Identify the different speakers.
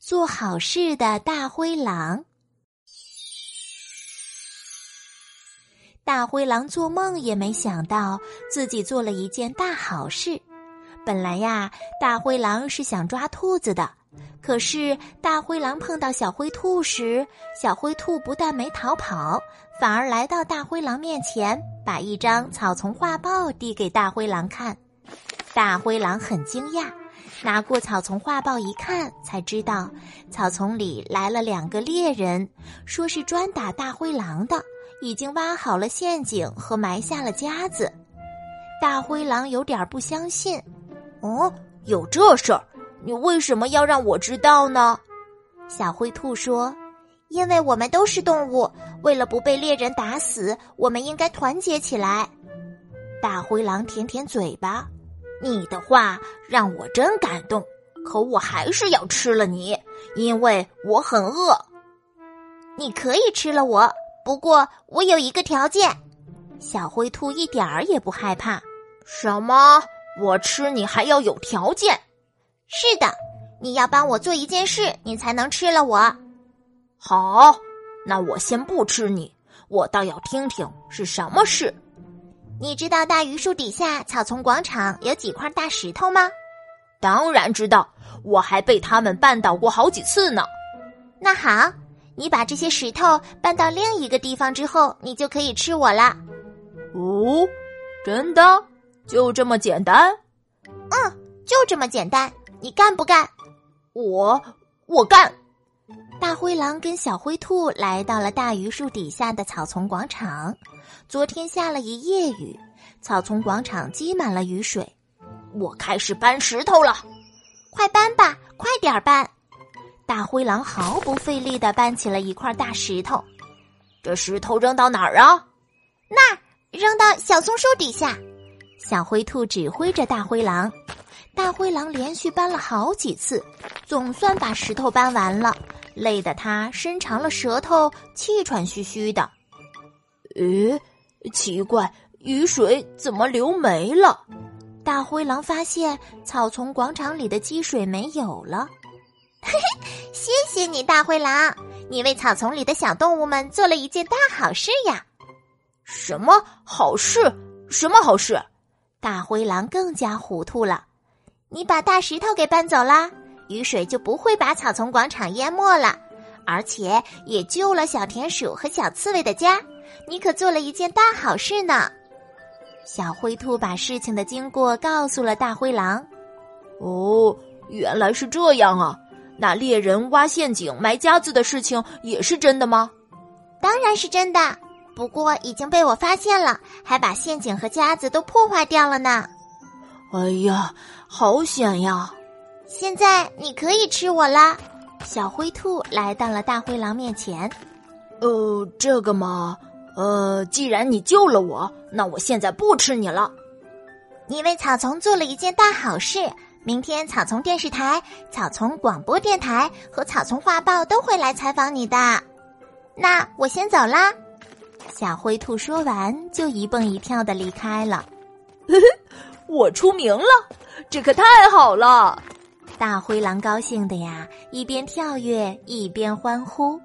Speaker 1: 做好事的大灰狼。大灰狼做梦也没想到自己做了一件大好事。本来呀，大灰狼是想抓兔子的，可是大灰狼碰到小灰兔时，小灰兔不但没逃跑，反而来到大灰狼面前，把一张草丛画报递给大灰狼看。大灰狼很惊讶。拿过草丛画报一看，才知道草丛里来了两个猎人，说是专打大灰狼的，已经挖好了陷阱和埋下了夹子。大灰狼有点不相信：“
Speaker 2: 哦，有这事儿？你为什么要让我知道呢？”
Speaker 1: 小灰兔说：“因为我们都是动物，为了不被猎人打死，我们应该团结起来。”大灰狼舔舔嘴巴。
Speaker 2: 你的话让我真感动，可我还是要吃了你，因为我很饿。
Speaker 1: 你可以吃了我，不过我有一个条件。小灰兔一点儿也不害怕。
Speaker 2: 什么？我吃你还要有条件？
Speaker 1: 是的，你要帮我做一件事，你才能吃了我。
Speaker 2: 好，那我先不吃你，我倒要听听是什么事。
Speaker 1: 你知道大榆树底下草丛广场有几块大石头吗？
Speaker 2: 当然知道，我还被他们绊倒过好几次呢。
Speaker 1: 那好，你把这些石头搬到另一个地方之后，你就可以吃我了。
Speaker 2: 哦，真的？就这么简单？
Speaker 1: 嗯，就这么简单。你干不干？
Speaker 2: 我，我干。
Speaker 1: 大灰狼跟小灰兔来到了大榆树底下的草丛广场。昨天下了一夜雨，草丛广场积满了雨水。
Speaker 2: 我开始搬石头了，
Speaker 1: 快搬吧，快点搬！大灰狼 毫不费力的搬起了一块大石头。
Speaker 2: 这石头扔到哪儿啊？
Speaker 1: 那儿，扔到小松树底下。小灰兔指挥着大灰狼。大灰狼连续搬了好几次，总算把石头搬完了，累得他伸长了舌头，气喘吁吁的。
Speaker 2: 咦，奇怪，雨水怎么流没了？
Speaker 1: 大灰狼发现草丛广场里的积水没有了。嘿嘿，谢谢你，大灰狼，你为草丛里的小动物们做了一件大好事呀！
Speaker 2: 什么好事？什么好事？
Speaker 1: 大灰狼更加糊涂了。你把大石头给搬走啦，雨水就不会把草丛广场淹没了，而且也救了小田鼠和小刺猬的家。你可做了一件大好事呢！小灰兔把事情的经过告诉了大灰狼。
Speaker 2: 哦，原来是这样啊！那猎人挖陷阱埋夹子的事情也是真的吗？
Speaker 1: 当然是真的，不过已经被我发现了，还把陷阱和夹子都破坏掉了呢。
Speaker 2: 哎呀，好险呀！
Speaker 1: 现在你可以吃我啦！小灰兔来到了大灰狼面前。
Speaker 2: 呃，这个嘛。呃，既然你救了我，那我现在不吃你了。
Speaker 1: 你为草丛做了一件大好事，明天草丛电视台、草丛广播电台和草丛画报都会来采访你的。那我先走啦。小灰兔说完，就一蹦一跳的离开了。
Speaker 2: 我出名了，这可太好了！
Speaker 1: 大灰狼高兴的呀，一边跳跃一边欢呼。